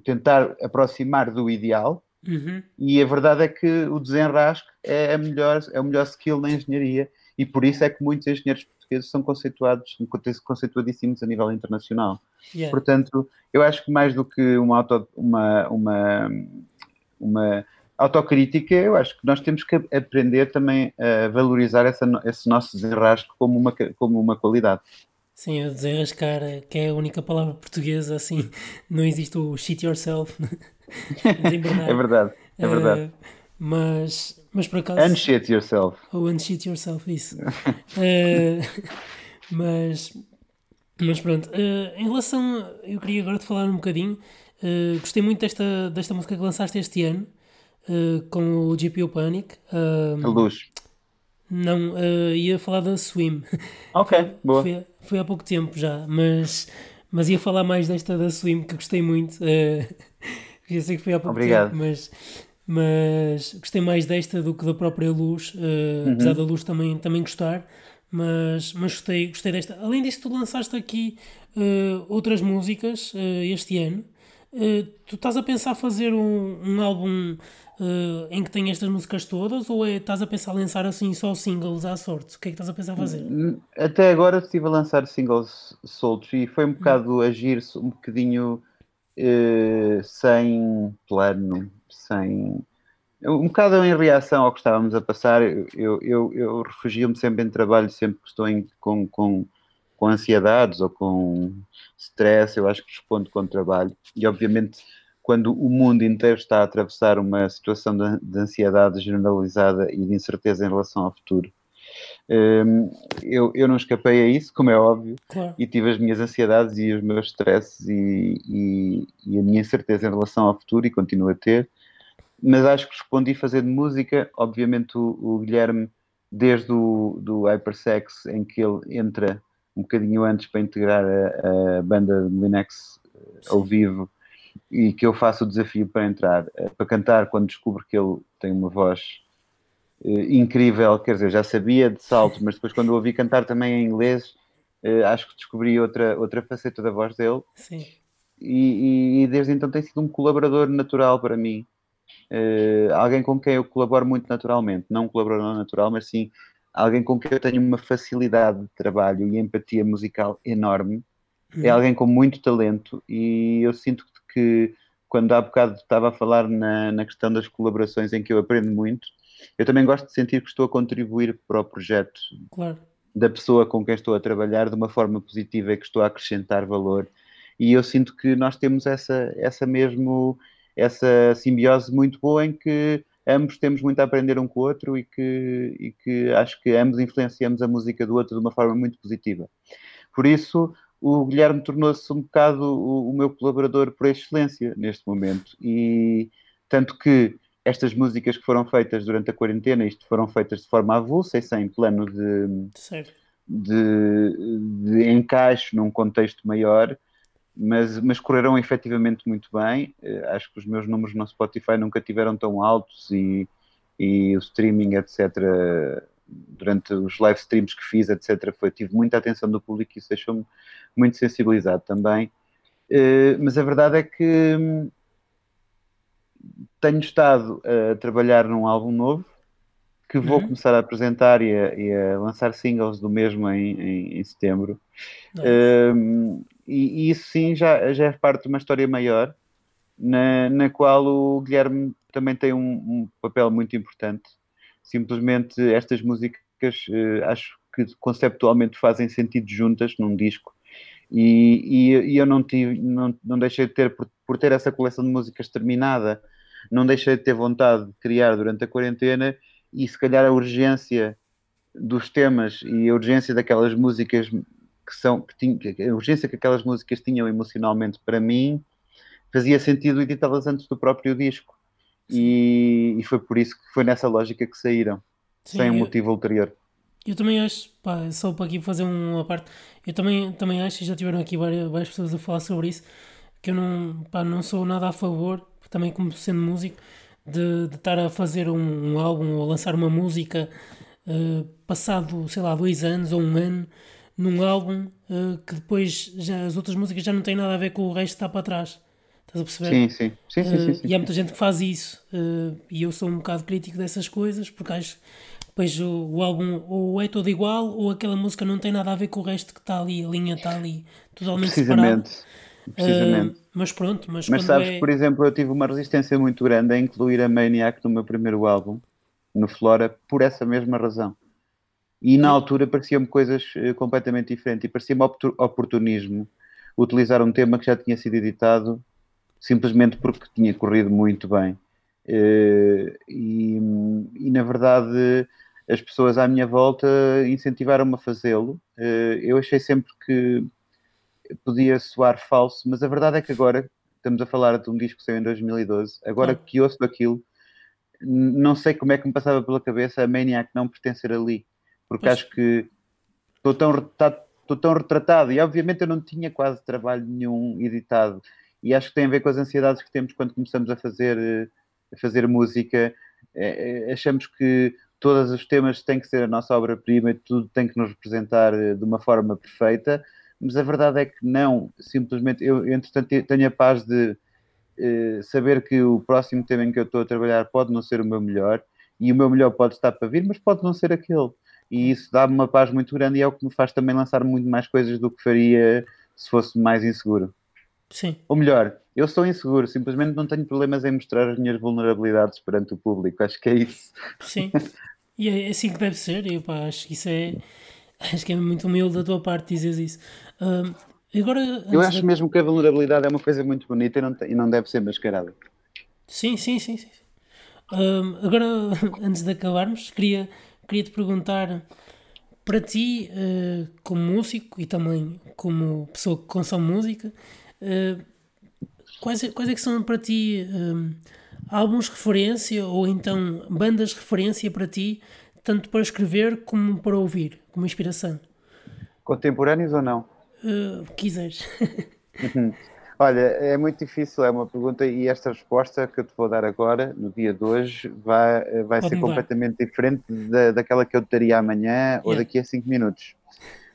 tentar aproximar do ideal. Uhum. E a verdade é que o desenrasque é, a melhor, é o melhor skill na engenharia. E por isso é que muitos engenheiros portugueses são conceituados, conceituadíssimos a nível internacional. Yeah. Portanto, eu acho que mais do que uma, auto, uma, uma, uma autocrítica, eu acho que nós temos que aprender também a valorizar essa, esse nosso desenrasque como uma, como uma qualidade. Sim, o desenrascar, que é a única palavra portuguesa, assim, [laughs] não existe o shit yourself. [laughs] é verdade, é verdade. Uh, mas, mas por acaso. Unshit yourself. Ou unshit yourself, isso. uh, [laughs] mas, mas pronto, uh, em relação. Eu queria agora te falar um bocadinho. gostei muito desta, desta música que lançaste este ano com o GPO Panic. a luz. Não, ia falar da Swim. Ok, boa. Foi, foi, há pouco tempo já, mas, mas ia falar mais desta da Swim, que gostei muito. Uh, [laughs] eu sei que foi há pouco Obrigado. tempo, mas, mas gostei mais desta do que da própria Luz, uh, uhum. apesar da Luz também, também gostar. Mas, mas gostei, gostei desta. Além disso, tu lançaste aqui outras músicas este ano. Tu estás a pensar fazer um, um álbum uh, em que tem estas músicas todas ou é, estás a pensar lançar assim só singles à sorte? O que é que estás a pensar fazer? Até agora estive a lançar singles soltos e foi um bocado agir um bocadinho uh, sem plano, sem. Um bocado em reação ao que estávamos a passar, eu, eu, eu refugio-me sempre em trabalho, sempre que estou em, com, com, com ansiedades ou com stress, eu acho que respondo com trabalho. E obviamente quando o mundo inteiro está a atravessar uma situação de, de ansiedade generalizada e de incerteza em relação ao futuro. Um, eu, eu não escapei a isso, como é óbvio, claro. e tive as minhas ansiedades e os meus stresses e, e, e, a minha incerteza em relação ao futuro e continuo a ter, mas acho que respondi fazendo música. Obviamente, o, o Guilherme, desde o do Hypersex, em que ele entra um bocadinho antes para integrar a, a banda Linux ao vivo, e que eu faço o desafio para entrar, eh, para cantar quando descubro que ele tem uma voz uh, incrível, quer dizer, já sabia de salto, mas depois quando o ouvi cantar também em inglês, uh, acho que descobri outra, outra faceta da voz dele. Sim. E, e, e desde então tem sido um colaborador natural para mim. Uh, alguém com quem eu colaboro muito naturalmente, não um colaborador natural, mas sim alguém com quem eu tenho uma facilidade de trabalho e empatia musical enorme. É uhum. alguém com muito talento e eu sinto que que quando há bocado estava a falar na, na questão das colaborações em que eu aprendo muito, eu também gosto de sentir que estou a contribuir para o projeto claro. da pessoa com quem estou a trabalhar de uma forma positiva e que estou a acrescentar valor. E eu sinto que nós temos essa, essa mesmo essa simbiose muito boa em que ambos temos muito a aprender um com o outro e que, e que acho que ambos influenciamos a música do outro de uma forma muito positiva. Por isso, o Guilherme tornou-se um bocado o, o, meu colaborador por excelência neste momento. E tanto que estas músicas que foram feitas durante a quarentena, isto foram feitas de forma avulsa e sem plano de, de, de, encaixe num contexto maior, mas, mas correram efetivamente muito bem. Uh, acho que os meus números no Spotify nunca tiveram tão altos e, e o streaming, etc durante os live streams que fiz, etc., foi, tive muita atenção do público e isso deixou-me muito sensibilizado também. Uh, mas a verdade é que hum, tenho estado a trabalhar num álbum novo que vou uhum. começar a apresentar e a, e a, lançar singles do mesmo em, em, em setembro. Um, e, e, isso sim já, já é parte de uma história maior, na, na qual o Guilherme também tem um, um papel muito importante. Simplesmente estas músicas uh, acho que conceptualmente fazem sentido juntas num disco. E, e, e eu não, tive, não, não deixei de ter, por, por ter essa coleção de músicas terminada, não deixei de ter vontade de criar durante a quarentena e se calhar a urgência dos temas e a urgência daquelas músicas que são que tinha, a urgência que aquelas músicas tinham emocionalmente para mim fazia sentido editá-las antes do próprio disco. E, e, foi por isso que foi nessa lógica que saíram Sim, sem um motivo ulterior. Eu também acho, pá, só para aqui fazer uma parte, eu também, também acho, e já tiveram aqui várias, várias pessoas a falar sobre isso, que eu não, pá, não sou nada a favor, também como sendo músico, de, de estar a fazer um, um álbum ou lançar uma música uh, passado, sei lá, dois anos ou um ano, num álbum uh, que depois já, as outras músicas já não têm nada a ver com o resto que está para trás. Estás a perceber? Sim, sim. sim, sim, sim, sim. E há muita gente que faz isso. e eu sou um bocado crítico dessas coisas, porque acho depois o, o, álbum ou é todo igual ou aquela música não tem nada a ver com o resto que está ali, a linha está ali totalmente Precisamente. Separada. Precisamente. Uh, mas pronto, mas, mas sabes, é... por exemplo, eu tive uma resistência muito grande a incluir a Maniac no meu primeiro álbum, no Flora, por essa mesma razão. E na altura pareciam-me coisas uh, completamente diferentes e parecia-me oportunismo utilizar um tema que já tinha sido editado simplesmente porque tinha corrido muito bem. Uh, e, e, na verdade as pessoas à minha volta incentivaram-me a fazê-lo. Eh, eu achei sempre que podia soar falso, mas a verdade é que agora estamos a falar de um disco que saiu em 2012. Agora é. que ouço daquilo, não sei como é que me passava pela cabeça a Maniac não pertencer ali, porque pois. acho que estou tão, estou tão retratado e obviamente eu não tinha quase trabalho nenhum editado e acho que tem a ver com as ansiedades que temos quando começamos a fazer, a fazer música. É, achamos que todos os temas têm que ser a nossa obra-prima e tudo tem que nos representar eh, de uma forma perfeita, mas a verdade é que não, simplesmente eu, entretanto, tenho a paz de eh, saber que o próximo tema em que eu estou a trabalhar pode não ser o meu melhor e o meu melhor pode estar para vir, mas pode não ser aquele. E isso dá-me uma paz muito grande e é o que me faz também lançar muito mais coisas do que faria se fosse mais inseguro. Sim. Ou melhor, eu sou inseguro, simplesmente não tenho problemas em mostrar as minhas vulnerabilidades perante o público. Acho que é isso. Sim. E é assim que deve ser. Eu pá, acho que isso é. Acho que é muito humilde da tua parte dizer isso. Um, agora, eu acho de... mesmo que a vulnerabilidade é uma coisa muito bonita e não, e não deve ser mascarada. Sim, sim, sim. sim. Um, agora, [laughs] antes de acabarmos, queria, queria te perguntar para ti, uh, como músico e também como pessoa que consome música, uh, quais, é, quais é que são para ti um, álbuns referência ou então bandas referência para ti, tanto para escrever como para ouvir, como inspiração? Contemporâneos ou não? Uh, quiseres. [laughs] Olha, é muito difícil, é uma pergunta e esta resposta que eu te vou dar agora, no dia de hoje, vai, vai ser mudar. completamente diferente da, daquela que eu te daria amanhã yeah. ou daqui a 5 minutos.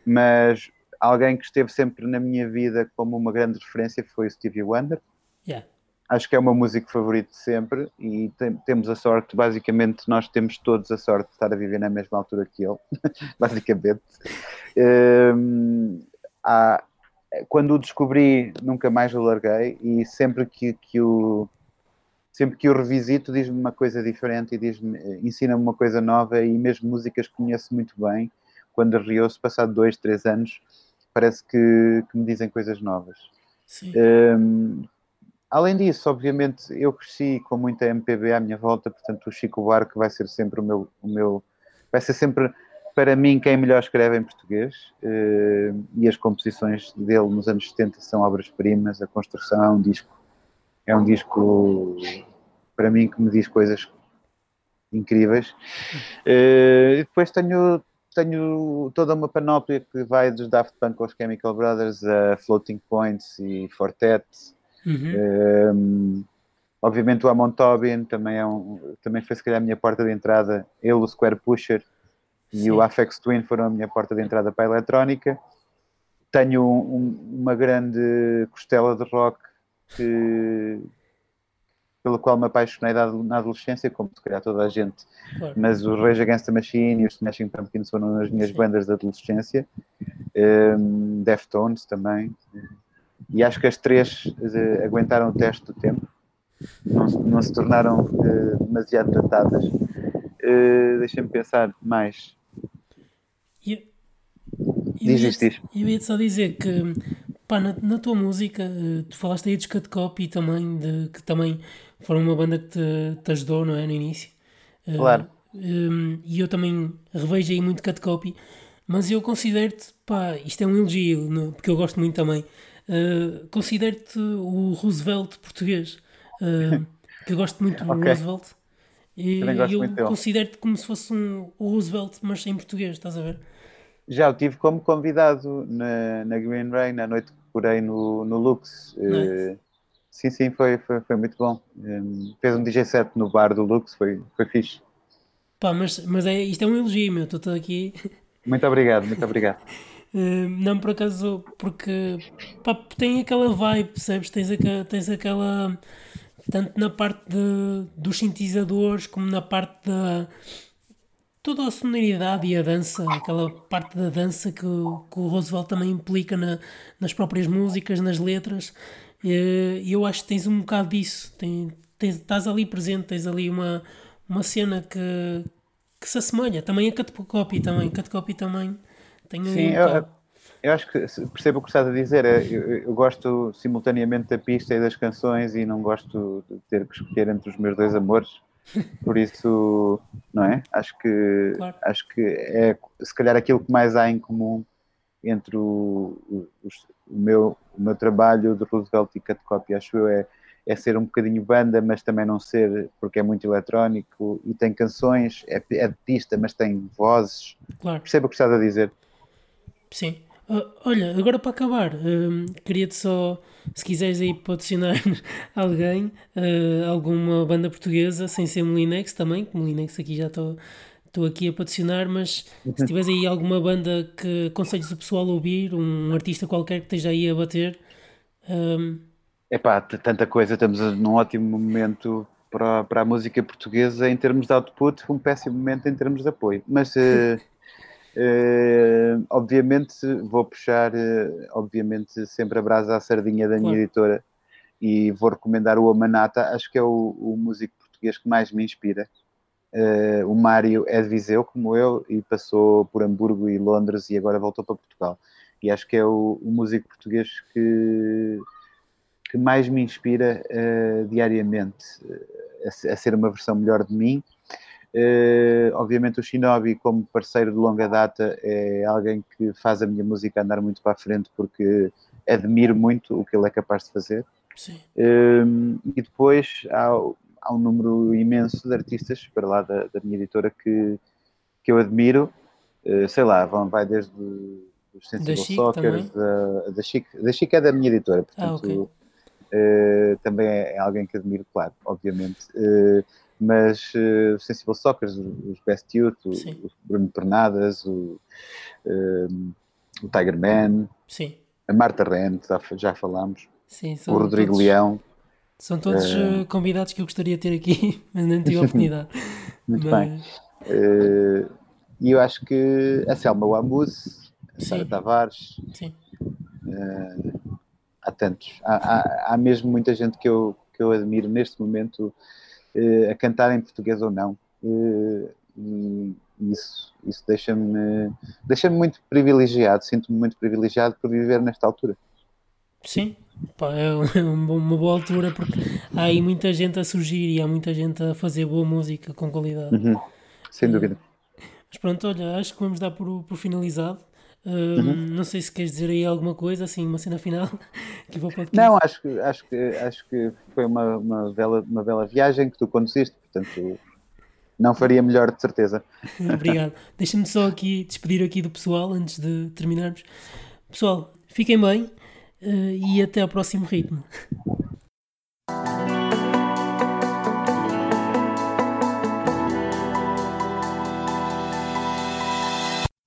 Mas alguém que esteve sempre na minha vida como uma grande referência foi o Stevie Wonder. Yeah. Acho que é o meu músico favorito de sempre e tem, temos a sorte, basicamente, nós temos todos a sorte de estar a viver na mesma altura que ele, [laughs] basicamente. Um, há, quando o descobri, nunca mais o larguei e sempre que, que o sempre que o revisito diz-me uma coisa diferente e diz-me, ensina-me uma coisa nova e mesmo músicas que conheço muito bem, quando reouço, passado dois, três anos, parece que, que me dizem coisas novas. Um, além disso, obviamente, eu cresci com muita MPB à minha volta, portanto o Chico Buarque vai ser sempre o meu, o meu vai ser sempre para mim quem melhor escreve em português uh, e as composições dele nos anos 70 são obras-primas, a construção é um disco é um disco para mim que me diz coisas incríveis. Uh, e depois tenho tenho toda uma panóplia que vai dos Daft Punk aos Chemical Brothers a Floating Points e Fortet. Uhum. Um, obviamente o Amon Tobin também, é um, também foi se calhar a minha porta de entrada, ele, o Square Pusher Sim. e o Afex Twin foram a minha porta de entrada para a eletrónica. Tenho um, uma grande costela de rock que, pelo qual me apaixonei na adolescência, como se calhar toda a gente. Claro. Mas os Rage Against the Machine e os Smashing Pumpkins foram as minhas Sim. bandas da adolescência. Um, Deftones também. E acho que as três uh, aguentaram o teste do tempo. Não, não se tornaram uh, demasiado datadas. Uh, Deixa-me pensar mais. Eu, eu diz diz. Eu ia só dizer que pá, na, na, tua música, tu falaste aí de Cut Copy também, de, que também foram uma banda que te, te ajudou, não é? No início. Claro. Uh, um, e eu também revejo aí muito Cut Copy, mas eu considero-te, pá, isto é um elogio, no, porque eu gosto muito também. Uh, considero-te o Roosevelt português. Uh, [laughs] que eu gosto muito do okay. Roosevelt. E eu considero-te como se fosse um Roosevelt, mas em português, estás a ver? Já o tive como convidado na, na Green Rain, na noite que curei no, no Lux. Uh, sim, sim, foi, foi, foi muito bom. Um, fez um DJ set no bar do Lux, foi, foi fixe. Pá, mas, mas é, isto é um elogio, meu. Estou aqui. Muito obrigado, muito obrigado. Uh, [laughs] não, por acaso, porque pá, tem aquela vibe, percebes? Tens, aqua, tens aquela. Tanto na parte de, dos sintetizadores como na parte da. Toda a sonoridade e a dança, aquela parte da dança que, que o Roosevelt também implica na, nas próprias músicas, nas letras. E eu acho que tens um bocado disso. Tem, tens, estás ali presente, tens ali uma, uma cena que, que se assemelha. Também a Cut Copy também. Cut Copy também tenho Sim, eu, eu, acho que percebo o que estás a dizer. Eu, eu, gosto simultaneamente da pista e das canções e não gosto de ter que escolher entre os meus dois amores. Por isso, não é? Acho que, claro. acho que é se calhar aquilo que mais há em comum entre o, o, o meu, o meu trabalho de Roosevelt e Cut Copy, acho eu, é, é ser um bocadinho banda, mas também não ser, porque é muito eletrónico e tem canções, é, é de pista, mas tem vozes. Claro. Perceba o que estás a dizer. Sim. Uh, olha, agora para acabar, uh, queria-te só, se quiseres aí patrocinar [laughs] alguém, uh, alguma banda portuguesa, sem ser Molinex também, que Molinex aqui já estou estou aqui a patrocinar, mas se tiveres aí alguma banda que aconselhes o pessoal a ouvir, um artista qualquer que esteja aí a bater. Um... Epá, tanta coisa, estamos num ótimo momento para, para a música portuguesa em termos de output, um péssimo momento em termos de apoio. Mas uh, Uh, obviamente vou puxar, uh, obviamente, sempre a brasa à sardinha da minha editora e vou recomendar o Amanata, acho que é o, o músico português que mais me inspira. Uh, o Mário é de Viseu, como eu, e passou por Hamburgo e Londres e agora voltou para Portugal. E acho que é o, o músico português que, que mais me inspira diariamente a, a ser uma versão melhor de mim Uh, obviamente o Shinobi, como parceiro de longa data, é alguém que faz a minha música andar muito para a frente porque admiro muito o que ele é capaz de fazer. Uh, e depois há, há, um número imenso de artistas para lá da, da minha editora que, que eu admiro. Uh, sei lá, vão, vai desde os Sensible Soccer, da, da Chic. Da Chic é da minha editora, ah, portanto. Ah, okay. também é, é, alguém que admiro, claro, obviamente mas uh, Sensible Soccer, os, os Best Youth, o, o, Bruno Pernadas, o, uh, o Tiger Man, Sim. a Marta Rent, já, já falámos, Sim, o Rodrigo todos, Leão. São todos uh, convidados que eu gostaria de ter aqui, [laughs] mas não tive a oportunidade. [laughs] Muito mas... bem. E eu acho que a Selma Wambus, a Sara Tavares, Sim. há tantos. Há, há, há mesmo muita gente que eu, que eu admiro neste momento a cantar em português ou não. Uh, e isso, isso deixa-me deixa muito privilegiado, sinto-me muito privilegiado por viver nesta altura. Sim, pá, é [laughs] uma boa altura porque há aí muita gente a surgir e há muita gente a fazer boa música com qualidade. Uhum, sem dúvida. Mas pronto, olha, acho que vamos dar por, por finalizado. Uhum. Não sei se queres dizer aí alguma coisa, assim, uma cena final [laughs] que vou Não, acho que, acho que, acho que foi uma, uma, bela, uma bela viagem que tu conduziste, portanto não faria melhor, de certeza. [laughs] Obrigado. Deixa-me só aqui despedir aqui do pessoal antes de terminarmos. Pessoal, fiquem bem uh, e até ao próximo ritmo.